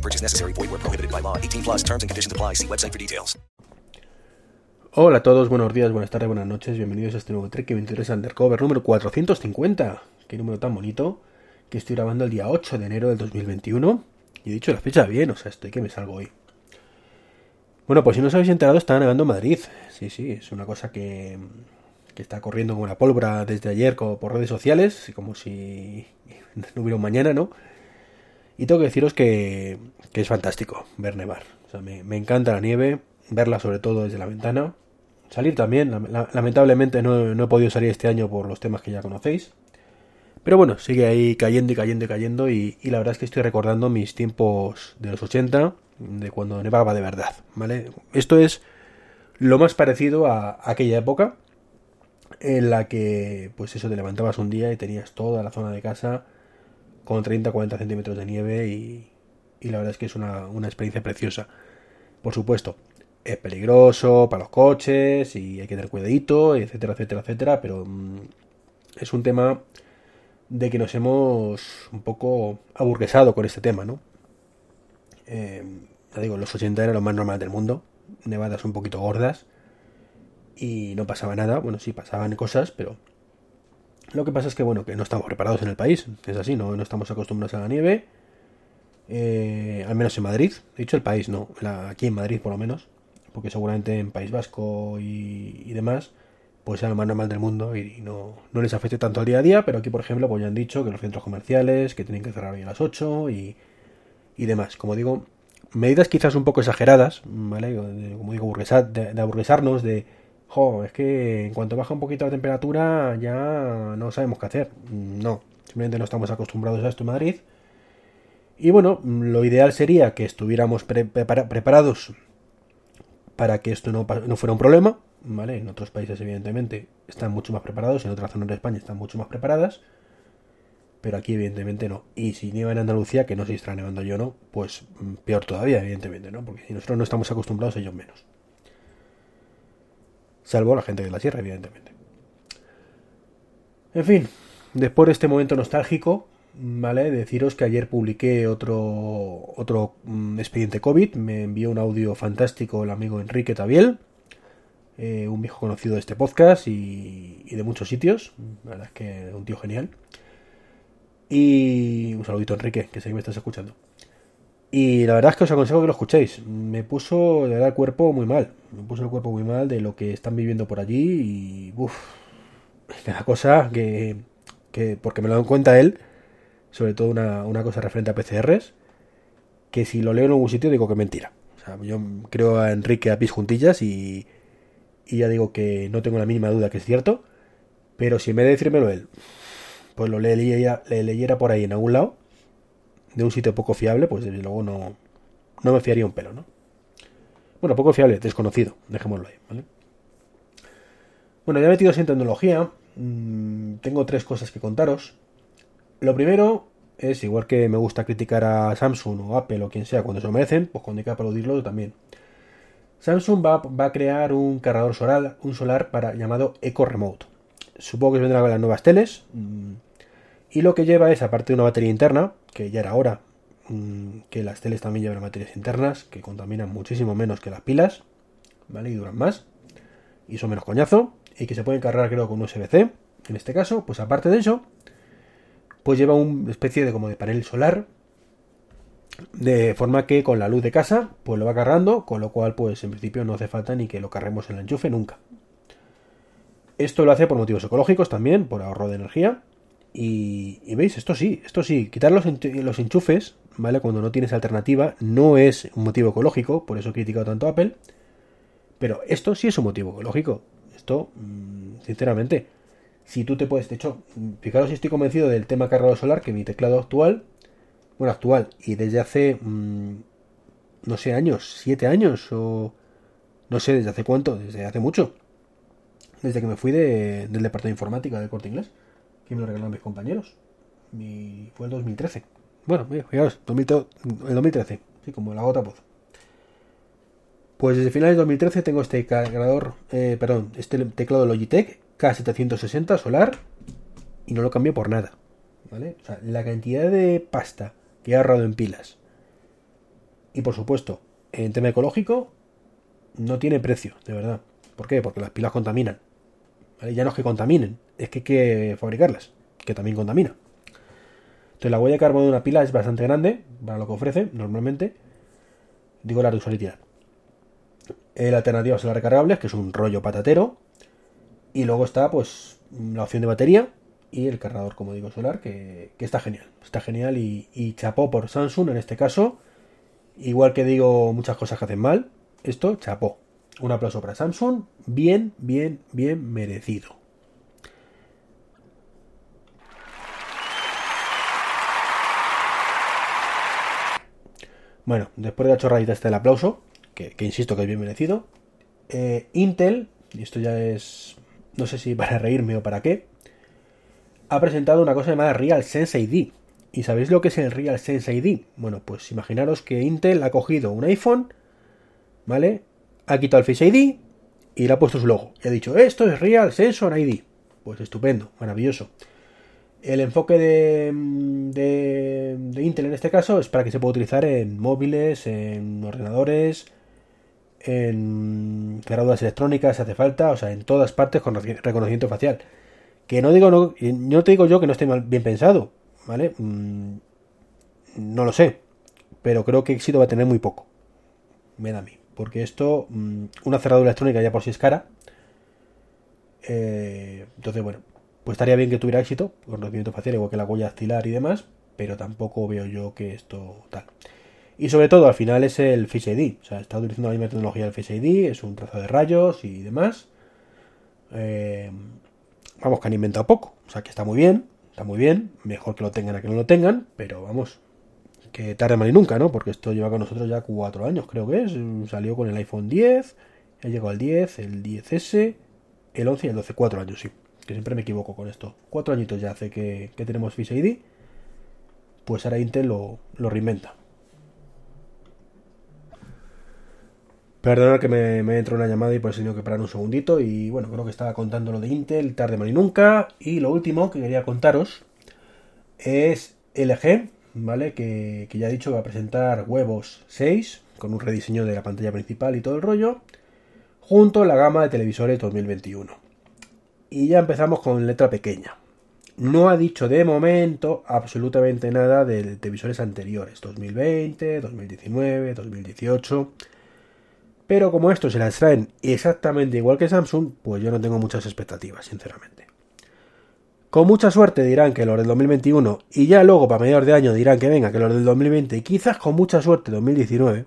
No purchase necessary. Void where prohibited by law. 18 plus terms and conditions apply. See website for details. Hola a todos, buenos días, buenas tardes, buenas noches. Bienvenidos a este nuevo Trek 23 Undercover número 450. Qué número tan bonito que estoy grabando el día 8 de enero del 2021. Y he dicho la fecha bien, o sea, estoy que me salgo hoy. Bueno, pues si no os habéis enterado, está nevando Madrid. Sí, sí, es una cosa que, que está corriendo como la pólvora desde ayer por redes sociales, como si no hubiera un mañana, ¿no? Y tengo que deciros que, es fantástico ver nevar. O sea, me, encanta la nieve, verla sobre todo desde la ventana. Salir también, la, lamentablemente no, no, he podido salir este año por los temas que ya conocéis. Pero bueno, sigue ahí cayendo y cayendo y cayendo y, y la verdad es que estoy recordando mis tiempos de los 80, de cuando nevaba de verdad, ¿vale? Esto es lo más parecido a aquella época en la que, pues eso, te levantabas un día y tenías toda la zona de casa con 30-40 centímetros de nieve y, y, la verdad es que es una, experiencia preciosa. Por supuesto, es peligroso para los coches y hay que tener cuidadito, etcétera, etcétera, etcétera, pero mmm, es un tema de que nos hemos un poco aburguesado con este tema, ¿no? Eh, ya digo, los 80 era lo más normal del mundo, nevadas un poquito gordas y no pasaba nada, bueno, sí pasaban cosas, pero lo que pasa es que, bueno, que no estamos preparados en el país. Es así, no, no estamos acostumbrados a la nieve. Eh, al menos en Madrid. He dicho el país, no. Aquí en Madrid, por lo menos. Porque seguramente en País Vasco y, demás, pues sea lo más normal del mundo y, no, no, les afecte tanto al día a día. Pero aquí, por ejemplo, pues ya han dicho que los centros comerciales, que tienen que cerrar hoy a las 8 y, y demás. Como digo, medidas quizás un poco exageradas, ¿vale? Como digo, burguesar, de, de aburguesarnos, de jo, es que en cuanto baja un poquito la temperatura ya no sabemos qué hacer. No, simplemente no estamos acostumbrados a esto en Madrid. Y bueno, lo ideal sería que estuviéramos pre prepara preparados para que esto no, no, fuera un problema. ¿vale? En otros países, evidentemente, están mucho más preparados, en otras zonas de España están mucho más preparadas. Pero aquí, evidentemente, no. Y si nieva en Andalucía, que no sé si estará nevando yo o no, pues peor todavía, evidentemente, ¿no? Porque si nosotros no estamos acostumbrados, ellos menos salvo la gente de la sierra, evidentemente. En fin, después de este momento nostálgico, ¿vale? Deciros que ayer publiqué otro, otro um, expediente COVID, me envió un audio fantástico el amigo Enrique Tabiel, eh, un viejo conocido de este podcast y, y, de muchos sitios, la verdad es que un tío genial. Y un saludito Enrique, que sé que me estás escuchando. Y la verdad es que os aconsejo que lo escuchéis. Me puso de verdad el cuerpo muy mal. Me puso el cuerpo muy mal de lo que están viviendo por allí. Y uff, una cosa que, que, porque me lo dan cuenta él, sobre todo una, una, cosa referente a PCRs, que si lo leo en algún sitio digo que mentira. O sea, yo creo a Enrique a juntillas y, y ya digo que no tengo la mínima duda que es cierto. Pero si en vez de decírmelo él, pues lo leyera, le leyera por ahí en algún lado de un sitio poco fiable, pues desde luego no, no me fiaría un pelo, ¿no? Bueno, poco fiable, desconocido, dejémoslo ahí, ¿vale? Bueno, ya metidos en tecnología, mmm, tengo tres cosas que contaros. Lo primero es, igual que me gusta criticar a Samsung o Apple o quien sea cuando se lo merecen, pues cuando hay que aplaudirlo también. Samsung va, va, a crear un cargador solar, un solar para, llamado Eco Remote. Supongo que vendrá con las nuevas teles. Mmm, y lo que lleva es, aparte de una batería interna, que ya era hora mmm, que las teles también llevan baterías internas, que contaminan muchísimo menos que las pilas, ¿vale? Y duran más, y son menos coñazo, y que se pueden cargar creo con USB-C, en este caso, pues aparte de eso, pues lleva una especie de como de panel solar, de forma que con la luz de casa, pues lo va cargando, con lo cual, pues en principio no hace falta ni que lo carguemos en el enchufe nunca. Esto lo hace por motivos ecológicos también, por ahorro de energía, y, veis, esto sí, esto sí, quitar los, los, enchufes, ¿vale? Cuando no tienes alternativa, no es un motivo ecológico, por eso he criticado tanto a Apple, pero esto sí es un motivo ecológico. Esto, mmm, sinceramente, si tú te puedes, de hecho, fijaros si estoy convencido del tema cargado solar, que mi teclado actual, bueno, actual, y desde hace, mmm, no sé, años, siete años o, no sé desde hace cuánto, desde hace mucho. Desde que me fui de, del departamento de informática del corte inglés, que me lo regalaron mis compañeros. Mi, fue el 2013. Bueno, fijaos, 2013, el 2013, sí, como la gota pozo. Pues desde finales de 2013 tengo este cargador, eh, perdón, este teclado Logitech K760 solar y no lo cambio por nada. ¿Vale? O sea, la cantidad de pasta que he ahorrado en pilas y por supuesto en tema ecológico no tiene precio, de verdad. ¿Por qué? Porque las pilas contaminan. Ya no es que contaminen, es que hay que fabricarlas, que también contamina. Entonces la huella de carbono de una pila es bastante grande para lo que ofrece normalmente. Digo la reusalidad. La alternativa es la recargables, que es un rollo patatero. Y luego está pues la opción de batería y el cargador, como digo, solar, que, está genial. Está genial y, y, chapó por Samsung en este caso. Igual que digo muchas cosas que hacen mal, esto chapó. Un aplauso para Samsung. Bien, bien, bien merecido. Bueno, después de la chorradita este del aplauso, que, insisto que es bien merecido, eh, Intel, y esto ya es, no sé si para reírme o para qué, ha presentado una cosa llamada Real Sense ID. ¿Y sabéis lo que es el Real Sense ID? Bueno, pues imaginaros que Intel ha cogido un iPhone, ¿vale? Ha quitado el Face ID y le ha puesto su logo. Y ha dicho, esto es Real Sensor ID. Pues estupendo, maravilloso. El enfoque de, de, Intel en este caso es para que se pueda utilizar en móviles, en ordenadores, en cerraduras electrónicas, hace falta, o sea, en todas partes con reconocimiento facial. Que no digo, no, no te digo yo que no esté mal, bien pensado, ¿vale? Mm, no lo sé, pero creo que éxito va a tener muy poco. Da a mí. Porque esto, mm, una cerradura electrónica ya por sí es cara. Eh, entonces, bueno, pues estaría bien que tuviera éxito, con reconocimiento facial, igual que la huella dactilar y demás, pero tampoco veo yo que esto tal. Y sobre todo, al final es el Face ID, o sea, está utilizando la misma tecnología del Face ID, es un trazo de rayos y demás. Eh, vamos, que han inventado poco, o sea, que está muy bien, está muy bien, mejor que lo tengan a que no lo tengan, pero vamos, que tarde mal y nunca, ¿no? Porque esto lleva con nosotros ya cuatro años, creo que es, salió con el iPhone 10, ha llegado al 10, el 10S, el 11 y el 12, cuatro años, sí que siempre me equivoco con esto. Cuatro añitos ya hace que, tenemos Face ID, pues ahora Intel lo, reinventa. Perdonad que me, me entró una llamada y por eso he tenido que parar un segundito. Y bueno, creo que estaba contando lo de Intel, tarde mal y nunca. Y lo último que quería contaros es LG, ¿vale? Que, que ya he dicho que va a presentar huevos 6 con un rediseño de la pantalla principal y todo el rollo, junto a la gama de televisores 2021. Y ya empezamos con letra pequeña. No ha dicho de momento absolutamente nada de televisores anteriores, 2020, 2019, 2018. Pero como estos se las traen exactamente igual que Samsung, pues yo no tengo muchas expectativas, sinceramente. Con mucha suerte dirán que los del 2021 y ya luego para mediados de año dirán que venga que los del 2020 y quizás con mucha suerte 2019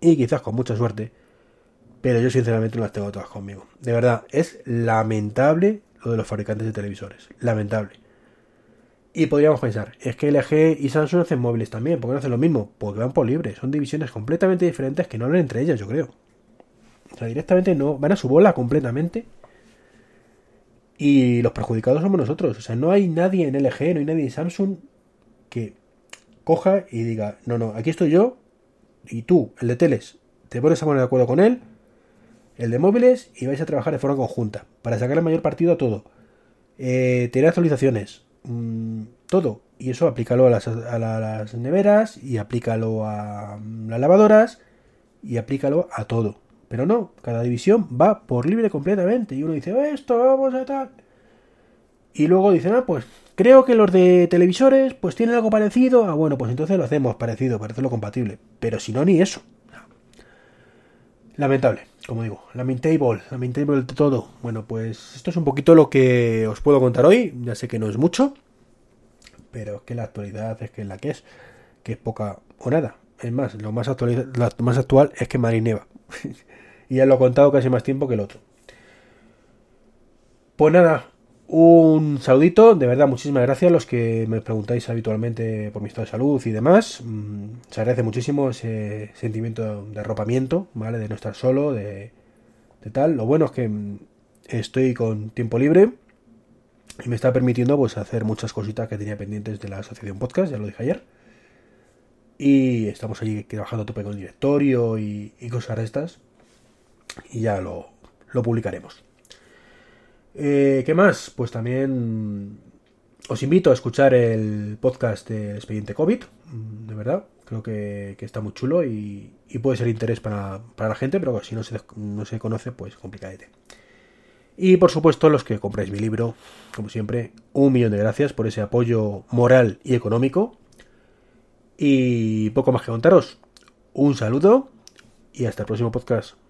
y quizás con mucha suerte pero yo sinceramente no las tengo todas conmigo. De verdad, es lamentable lo de los fabricantes de televisores. Lamentable. Y podríamos pensar, es que LG y Samsung hacen móviles también, ¿por qué no hacen lo mismo? Porque van por libre, son divisiones completamente diferentes que no hablan entre ellas, yo creo. O sea, directamente no, van a su bola completamente. Y los perjudicados somos nosotros. O sea, no hay nadie en LG, no hay nadie en Samsung que coja y diga, no, no, aquí estoy yo y tú, el de teles, te pones a poner de acuerdo con él el de móviles y vais a trabajar de forma conjunta para sacar el mayor partido a todo. Eh, tener actualizaciones, mm, todo. Y eso aplícalo a las, a las, neveras y aplícalo a mm, las lavadoras y aplícalo a todo. Pero no, cada división va por libre completamente. Y uno dice, esto vamos a tal. Y luego dicen, ah, pues creo que los de televisores pues tienen algo parecido. Ah, bueno, pues entonces lo hacemos parecido para hacerlo compatible. Pero si no, ni eso. Lamentable como digo, la main table, la main table de todo. Bueno, pues esto es un poquito lo que os puedo contar hoy. Ya sé que no es mucho, pero es que la actualidad es que es la que es, que es poca o nada. Es más, lo más, actual, lo más actual es que Marineva. y ya lo he contado casi más tiempo que el otro. Pues nada, Un saludito, de verdad, muchísimas gracias a los que me preguntáis habitualmente por mi estado de salud y demás. Mm, se agradece muchísimo ese sentimiento de arropamiento, ¿vale? De no estar solo, de, de tal. Lo bueno es que mm, estoy con tiempo libre y me está permitiendo pues hacer muchas cositas que tenía pendientes de la asociación podcast, ya lo dije ayer. Y estamos allí trabajando a tope con el directorio y, y cosas de estas. Y ya lo, lo publicaremos. Eh, ¿Qué más? Pues también os invito a escuchar el podcast de Expediente COVID, mm, de verdad. Creo que, que está muy chulo y, puede ser interés para, para, la gente, pero si no se, no se conoce, pues complicadete. Y por supuesto, los que compráis mi libro, como siempre, un millón de gracias por ese apoyo moral y económico. Y poco más que contaros. Un saludo y hasta el próximo podcast.